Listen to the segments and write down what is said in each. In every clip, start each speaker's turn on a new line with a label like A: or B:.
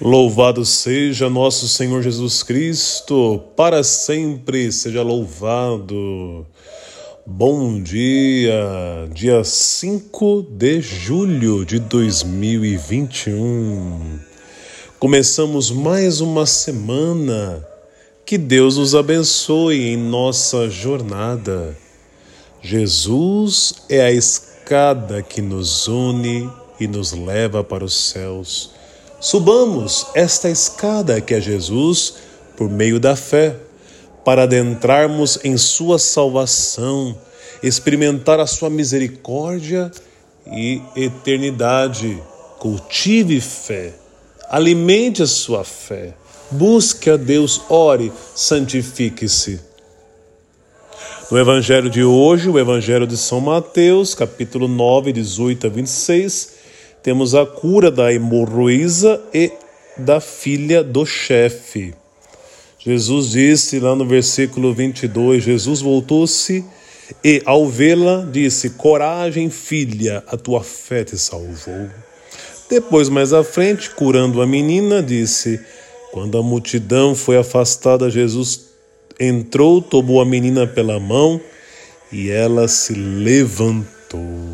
A: Louvado seja nosso Senhor Jesus Cristo, para sempre seja louvado. Bom dia, dia 5 de julho de 2021. Começamos mais uma semana. Que Deus nos abençoe em nossa jornada. Jesus é a escada que nos une e nos leva para os céus. Subamos esta escada que é Jesus por meio da fé, para adentrarmos em Sua salvação, experimentar a Sua misericórdia e eternidade. Cultive fé, alimente a sua fé, busque a Deus, ore, santifique-se. No Evangelho de hoje, o Evangelho de São Mateus, capítulo 9, 18 a 26, temos a cura da hemorroísa e da filha do chefe. Jesus disse lá no versículo 22: Jesus voltou-se e, ao vê-la, disse: Coragem, filha, a tua fé te salvou. Depois, mais à frente, curando a menina, disse: Quando a multidão foi afastada, Jesus entrou, tomou a menina pela mão e ela se levantou.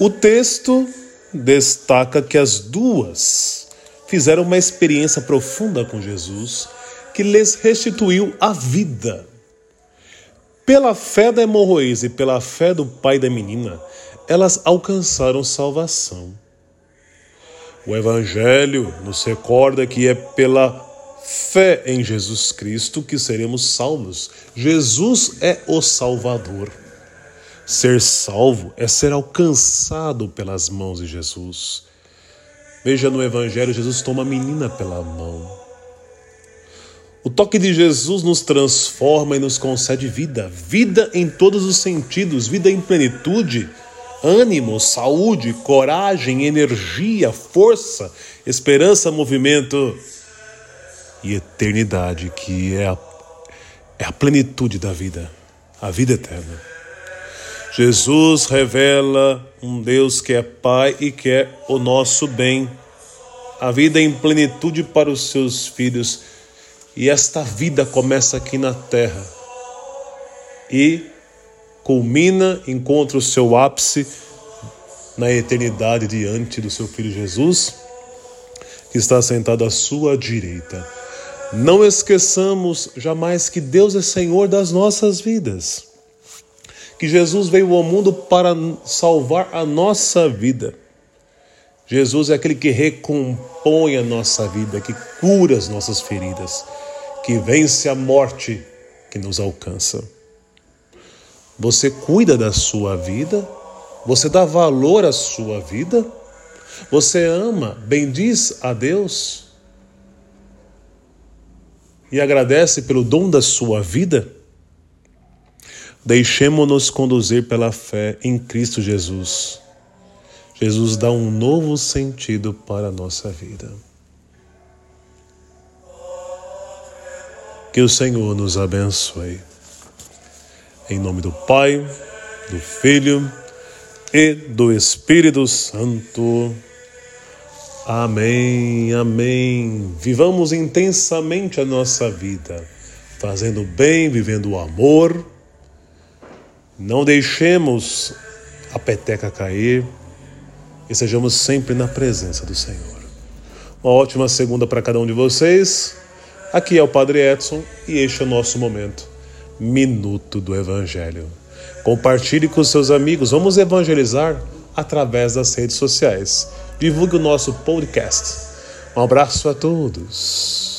A: O texto destaca que as duas fizeram uma experiência profunda com Jesus que lhes restituiu a vida. Pela fé da hemorroísa e pela fé do pai da menina, elas alcançaram salvação. O Evangelho nos recorda que é pela fé em Jesus Cristo que seremos salvos. Jesus é o Salvador. Ser salvo é ser alcançado pelas mãos de Jesus. Veja no Evangelho, Jesus toma a menina pela mão. O toque de Jesus nos transforma e nos concede vida, vida em todos os sentidos, vida em plenitude, ânimo, saúde, coragem, energia, força, esperança, movimento e eternidade, que é a, é a plenitude da vida, a vida eterna. Jesus revela um Deus que é Pai e que é o nosso bem, a vida em plenitude para os seus filhos. E esta vida começa aqui na terra e culmina, encontra o seu ápice na eternidade diante do seu Filho Jesus, que está sentado à sua direita. Não esqueçamos jamais que Deus é Senhor das nossas vidas que Jesus veio ao mundo para salvar a nossa vida. Jesus é aquele que recompõe a nossa vida, que cura as nossas feridas, que vence a morte que nos alcança. Você cuida da sua vida? Você dá valor à sua vida? Você ama, bendiz a Deus? E agradece pelo dom da sua vida? Deixemo-nos conduzir pela fé em Cristo Jesus. Jesus dá um novo sentido para a nossa vida. Que o Senhor nos abençoe. Em nome do Pai, do Filho e do Espírito Santo. Amém, amém. Vivamos intensamente a nossa vida, fazendo bem, vivendo o amor não deixemos a peteca cair e sejamos sempre na presença do Senhor. Uma ótima segunda para cada um de vocês. Aqui é o Padre Edson e este é o nosso momento, Minuto do Evangelho. Compartilhe com seus amigos, vamos evangelizar através das redes sociais. Divulgue o nosso podcast. Um abraço a todos.